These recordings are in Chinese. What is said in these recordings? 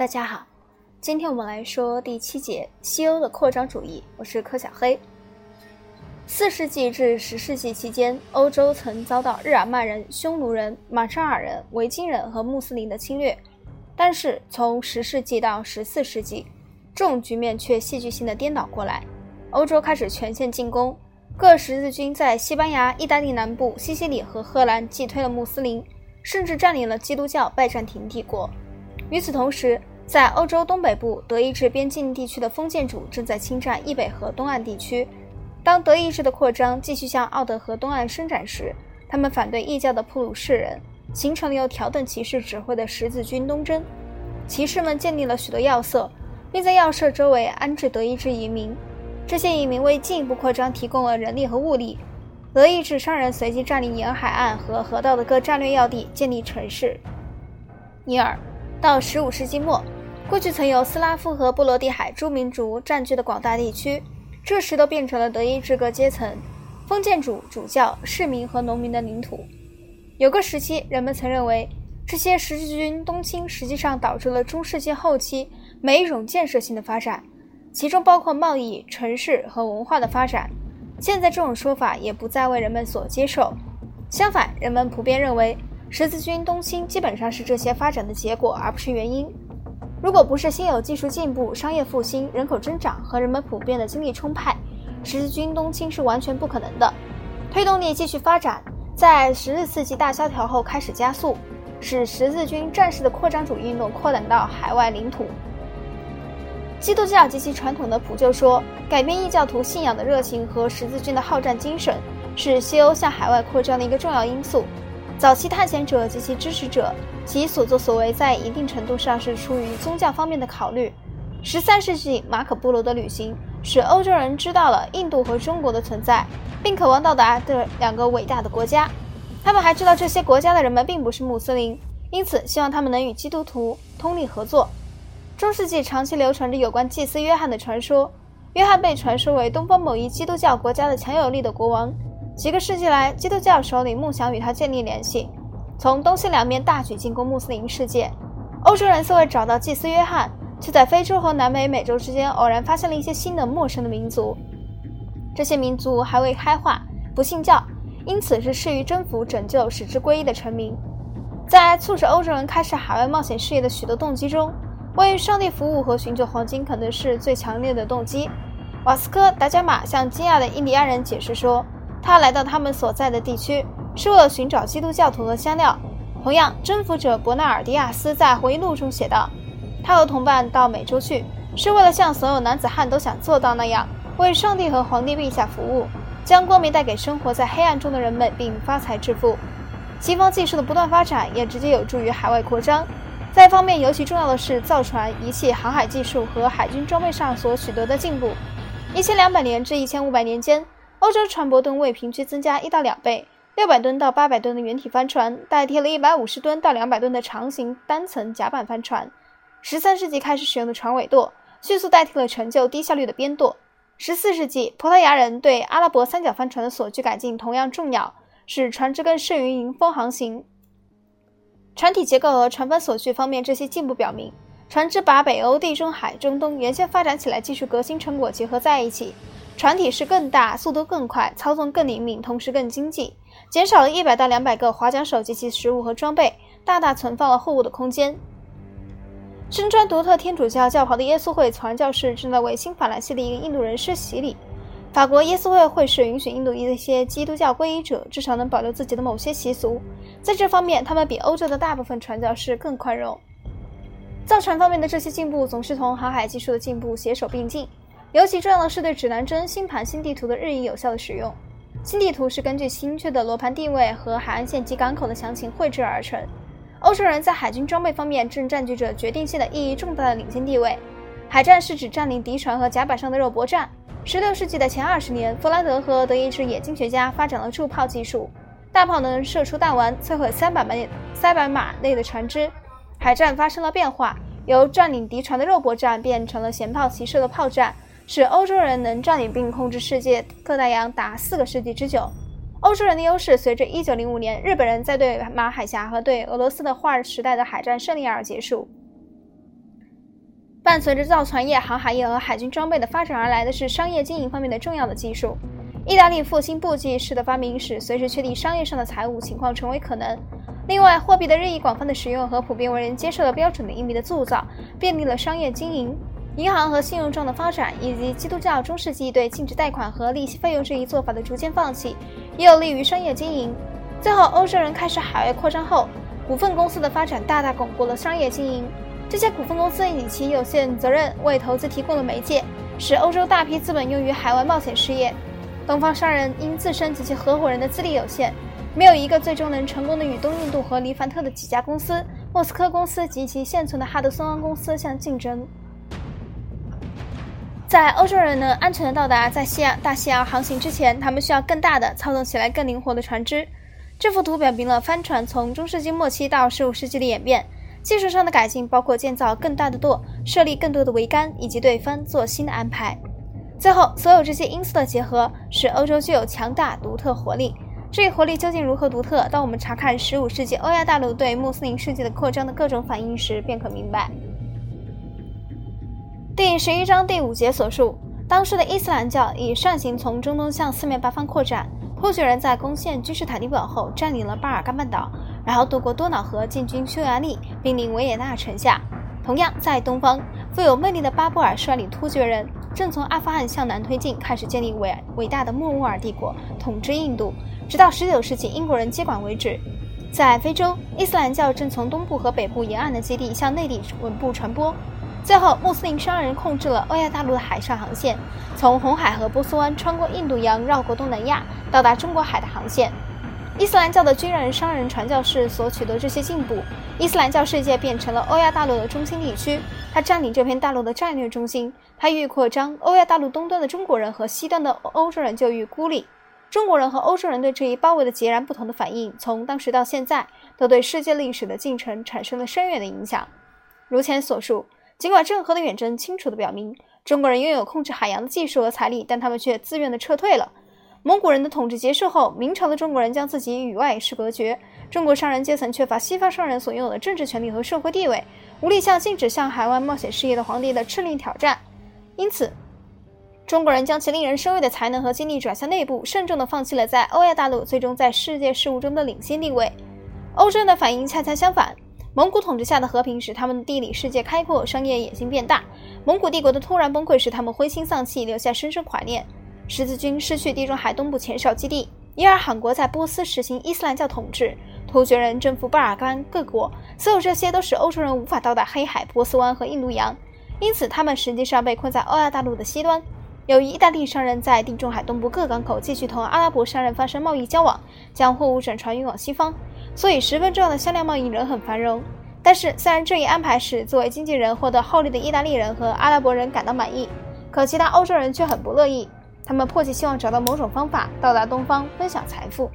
大家好，今天我们来说第七节西欧的扩张主义。我是柯小黑。四世纪至十世纪期间，欧洲曾遭到日耳曼人、匈奴人、马扎尔人、维京人和穆斯林的侵略，但是从十世纪到十四世纪，这种局面却戏剧性的颠倒过来。欧洲开始全线进攻，各十字军在西班牙、意大利南部、西西里和荷兰击退了穆斯林，甚至占领了基督教拜占庭帝国。与此同时，在欧洲东北部德意志边境地区的封建主正在侵占易北河东岸地区。当德意志的扩张继续向奥德河东岸伸展时，他们反对异教的普鲁士人，形成了由条顿骑士指挥的十字军东征。骑士们建立了许多要塞，并在要塞周围安置德意志移民。这些移民为进一步扩张提供了人力和物力。德意志商人随即占领尼尔海岸和河道的各战略要地，建立城市。尼尔到15世纪末。过去曾由斯拉夫和波罗的海诸民族占据的广大地区，这时都变成了德意志各阶层、封建主、主教、市民和农民的领土。有个时期，人们曾认为这些十字军东侵实际上导致了中世纪后期每一种建设性的发展，其中包括贸易、城市和文化的发展。现在这种说法也不再为人们所接受。相反，人们普遍认为十字军东侵基本上是这些发展的结果，而不是原因。如果不是先有技术进步、商业复兴、人口增长和人们普遍的精力充沛，十字军东侵是完全不可能的。推动力继续发展，在十日四纪大萧条后开始加速，使十字军战士的扩张主义运动扩展到海外领土。基督教及其传统的普救说，改变异教徒信仰的热情和十字军的好战精神，是西欧向海外扩张的一个重要因素。早期探险者及其支持者。其所作所为在一定程度上是出于宗教方面的考虑。十三世纪，马可·波罗的旅行使欧洲人知道了印度和中国的存在，并渴望到达这两个伟大的国家。他们还知道这些国家的人们并不是穆斯林，因此希望他们能与基督徒通力合作。中世纪长期流传着有关祭司约翰的传说，约翰被传说为东方某一基督教国家的强有力的国王。几个世纪来，基督教首领梦想与他建立联系。从东西两面大举进攻穆斯林世界，欧洲人虽未找到祭司约翰，却在非洲和南美美洲之间偶然发现了一些新的陌生的民族。这些民族还未开化，不信教，因此是适于征服、拯救、使之归一的臣民。在促使欧洲人开始海外冒险事业的许多动机中，为上帝服务和寻求黄金可能是最强烈的动机。瓦斯科·达伽马向惊讶的印第安人解释说，他来到他们所在的地区。是为了寻找基督教徒和香料。同样，征服者伯纳尔迪亚斯在回忆录中写道：“他和同伴到美洲去，是为了像所有男子汉都想做到那样，为上帝和皇帝陛下服务，将光明带给生活在黑暗中的人们，并发财致富。西方技术的不断发展也直接有助于海外扩张。在方面尤其重要的是造船、仪器、航海技术和海军装备上所取得的进步。一千两百年至一千五百年间，欧洲船舶吨位平均增加一到两倍。”六百吨到八百吨的圆体帆船代替了一百五十吨到两百吨的长型单层甲板帆船。十三世纪开始使用的船尾舵迅速代替了陈旧低效率的边舵。十四世纪，葡萄牙人对阿拉伯三角帆船的锁具改进同样重要，使船只更适于迎风航行。船体结构和船帆锁具方面，这些进步表明，船只把北欧、地中海、中东原先发展起来技术革新成果结合在一起。船体是更大、速度更快、操纵更灵敏，同时更经济。减少了一百到两百个划桨手及其食物和装备，大大存放了货物的空间。身穿独特天主教教袍的耶稣会传教士正在为新法兰西的一个印度人施洗礼。法国耶稣会会士允许印度一些基督教皈依者至少能保留自己的某些习俗，在这方面，他们比欧洲的大部分传教士更宽容。造船方面的这些进步总是同航海技术的进步携手并进，尤其重要的是对指南针、星盘、新地图的日益有效的使用。新地图是根据精确的罗盘定位和海岸线及港口的详情绘制而成。欧洲人在海军装备方面正占据着决定性的意义重大的领先地位。海战是指占领敌船和甲板上的肉搏战。16世纪的前二十年，弗兰德和德意志冶金学家发展了铸炮技术，大炮能射出弹丸，摧毁三百码三百码内的船只。海战发生了变化，由占领敌船的肉搏战变成了舷炮齐射的炮战。使欧洲人能占领并控制世界各大洋达四个世纪之久。欧洲人的优势随着1905年日本人在对马海峡和对俄罗斯的划时代的海战胜利而结束。伴随着造船业、航海业和海军装备的发展而来的是商业经营方面的重要的技术。意大利复兴簿记式的发明使随时确定商业上的财务情况成为可能。另外，货币的日益广泛的使用和普遍为人接受的标准的硬币的铸造，便利了商业经营。银行和信用状的发展，以及基督教中世纪对禁止贷款和利息费用这一做法的逐渐放弃，也有利于商业经营。最后，欧洲人开始海外扩张后，股份公司的发展大大巩固了商业经营。这些股份公司以其有限责任为投资提供了媒介，使欧洲大批资本用于海外冒险事业。东方商人因自身及其合伙人的资历有限，没有一个最终能成功的与东印度和黎凡特的几家公司、莫斯科公司及其现存的哈德松安公司相竞争。在欧洲人能安全的到达在西亚大西洋航行之前，他们需要更大的、操纵起来更灵活的船只。这幅图表明了帆船从中世纪末期到15世纪的演变。技术上的改进包括建造更大的舵、设立更多的桅杆以及对帆做新的安排。最后，所有这些因素的结合使欧洲具有强大独特活力。这一活力究竟如何独特？当我们查看15世纪欧亚大陆对穆斯林世界的扩张的各种反应时，便可明白。第十一章第五节所述，当时的伊斯兰教已擅行从中东向四面八方扩展。突厥人在攻陷君士坦丁堡后，占领了巴尔干半岛。然后渡过多瑙河进军匈牙利，兵临维也纳城下。同样在东方，富有魅力的巴布尔率领突厥人，正从阿富汗向南推进，开始建立伟伟大的莫卧儿帝国，统治印度，直到19世纪英国人接管为止。在非洲，伊斯兰教正从东部和北部沿岸的基地向内地稳步传播。最后，穆斯林商人控制了欧亚大陆的海上航线，从红海和波斯湾穿过印度洋，绕过东南亚，到达中国海的航线。伊斯兰教的军人、商人、传教士所取得这些进步，伊斯兰教世界变成了欧亚大陆的中心地区。它占领这片大陆的战略中心。它愈扩张，欧亚大陆东端的中国人和西端的欧洲人就愈孤立。中国人和欧洲人对这一包围的截然不同的反应，从当时到现在，都对世界历史的进程产生了深远的影响。如前所述，尽管郑和的远征清楚地表明中国人拥有控制海洋的技术和财力，但他们却自愿地撤退了。蒙古人的统治结束后，明朝的中国人将自己与外事隔绝。中国商人阶层缺乏西方商人所拥有的政治权利和社会地位，无力向禁止向海外冒险事业的皇帝的敕令挑战。因此，中国人将其令人生畏的才能和精力转向内部，慎重地放弃了在欧亚大陆最终在世界事务中的领先地位。欧洲人的反应恰恰相反，蒙古统治下的和平使他们的地理世界开阔，商业野心变大。蒙古帝国的突然崩溃使他们灰心丧气，留下深深怀念。十字军失去地中海东部前哨基地，伊尔罕国在波斯实行伊斯兰教统治，突厥人征服巴尔干各国，所有这些都使欧洲人无法到达黑海、波斯湾和印度洋，因此他们实际上被困在欧亚大陆的西端。由于意大利商人在地中海东部各港口继续同阿拉伯商人发生贸易交往，将货物转船运往西方，所以十分重要的香料贸易仍很繁荣。但是，虽然这一安排使作为经纪人获得厚利的意大利人和阿拉伯人感到满意，可其他欧洲人却很不乐意。他们迫切希望找到某种方法到达东方，分享财富。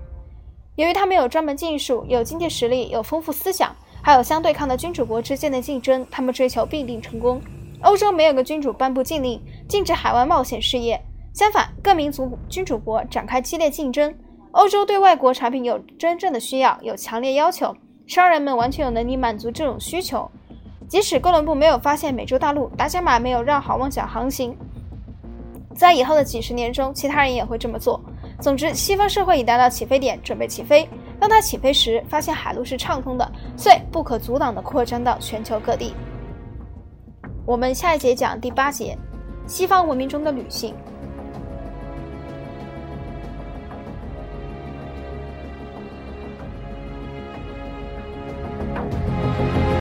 由于他们有专门技术、有经济实力、有丰富思想，还有相对抗的君主国之间的竞争，他们追求必定成功。欧洲没有个君主颁布禁令禁止海外冒险事业，相反，各民族君主国展开激烈竞争。欧洲对外国产品有真正的需要，有强烈要求，商人们完全有能力满足这种需求。即使哥伦布没有发现美洲大陆，达伽马没有绕好望角航行。在以后的几十年中，其他人也会这么做。总之，西方社会已达到起飞点，准备起飞。当它起飞时，发现海路是畅通的，遂不可阻挡地扩张到全球各地。我们下一节讲第八节：西方文明中的女性。